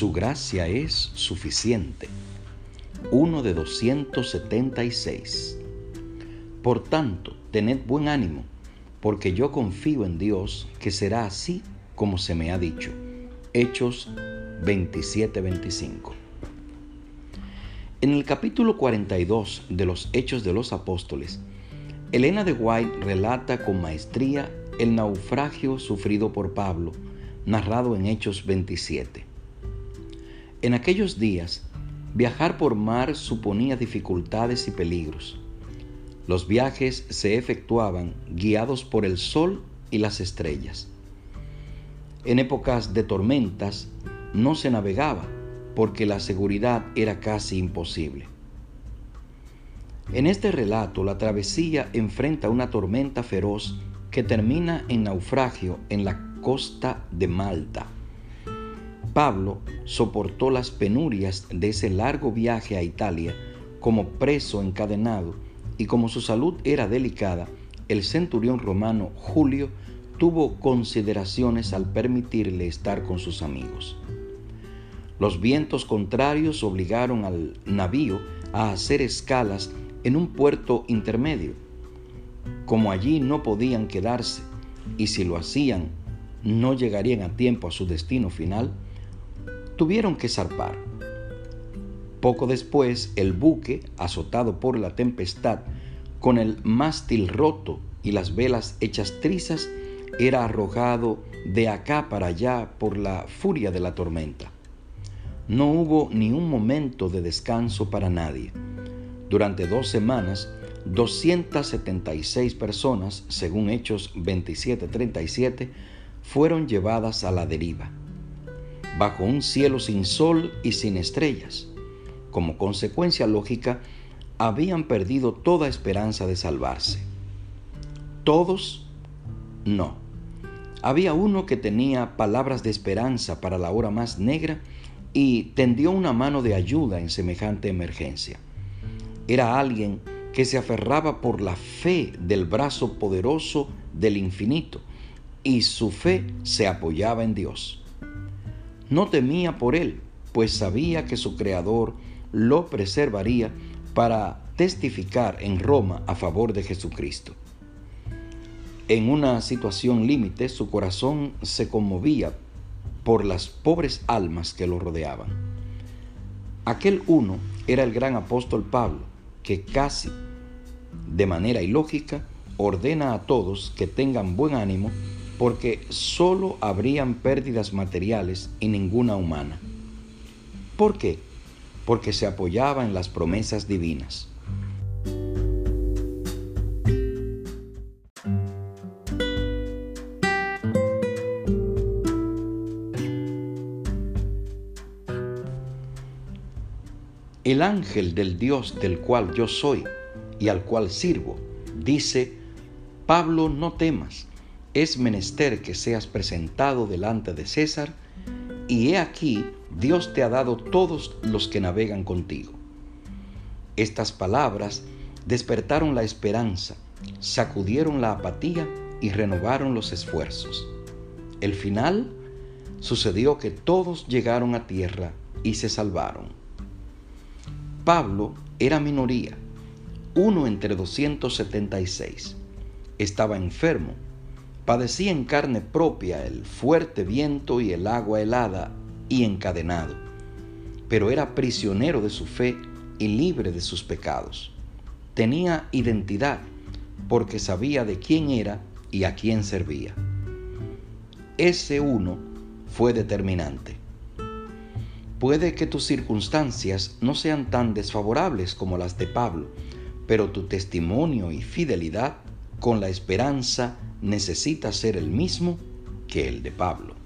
Su gracia es suficiente. 1 de 276. Por tanto, tened buen ánimo, porque yo confío en Dios que será así como se me ha dicho. Hechos 27-25. En el capítulo 42 de los Hechos de los Apóstoles, Elena de White relata con maestría el naufragio sufrido por Pablo, narrado en Hechos 27. En aquellos días, viajar por mar suponía dificultades y peligros. Los viajes se efectuaban guiados por el sol y las estrellas. En épocas de tormentas no se navegaba porque la seguridad era casi imposible. En este relato la travesía enfrenta una tormenta feroz que termina en naufragio en la costa de Malta. Pablo soportó las penurias de ese largo viaje a Italia como preso encadenado y como su salud era delicada, el centurión romano Julio tuvo consideraciones al permitirle estar con sus amigos. Los vientos contrarios obligaron al navío a hacer escalas en un puerto intermedio. Como allí no podían quedarse y si lo hacían no llegarían a tiempo a su destino final, tuvieron que zarpar. Poco después, el buque, azotado por la tempestad, con el mástil roto y las velas hechas trizas, era arrojado de acá para allá por la furia de la tormenta. No hubo ni un momento de descanso para nadie. Durante dos semanas, 276 personas, según Hechos 27:37, fueron llevadas a la deriva, bajo un cielo sin sol y sin estrellas. Como consecuencia lógica, habían perdido toda esperanza de salvarse. Todos, no. Había uno que tenía palabras de esperanza para la hora más negra y tendió una mano de ayuda en semejante emergencia. Era alguien que se aferraba por la fe del brazo poderoso del infinito y su fe se apoyaba en Dios. No temía por él, pues sabía que su Creador lo preservaría para testificar en Roma a favor de Jesucristo. En una situación límite, su corazón se conmovía por las pobres almas que lo rodeaban. Aquel uno era el gran apóstol Pablo, que casi de manera ilógica ordena a todos que tengan buen ánimo porque sólo habrían pérdidas materiales y ninguna humana. ¿Por qué? Porque se apoyaba en las promesas divinas. El ángel del Dios del cual yo soy y al cual sirvo, dice, Pablo, no temas, es menester que seas presentado delante de César, y he aquí, Dios te ha dado todos los que navegan contigo. Estas palabras despertaron la esperanza, sacudieron la apatía y renovaron los esfuerzos. El final sucedió que todos llegaron a tierra y se salvaron. Pablo era minoría, uno entre 276. Estaba enfermo, padecía en carne propia el fuerte viento y el agua helada y encadenado, pero era prisionero de su fe y libre de sus pecados. Tenía identidad porque sabía de quién era y a quién servía. Ese uno fue determinante. Puede que tus circunstancias no sean tan desfavorables como las de Pablo, pero tu testimonio y fidelidad con la esperanza necesita ser el mismo que el de Pablo.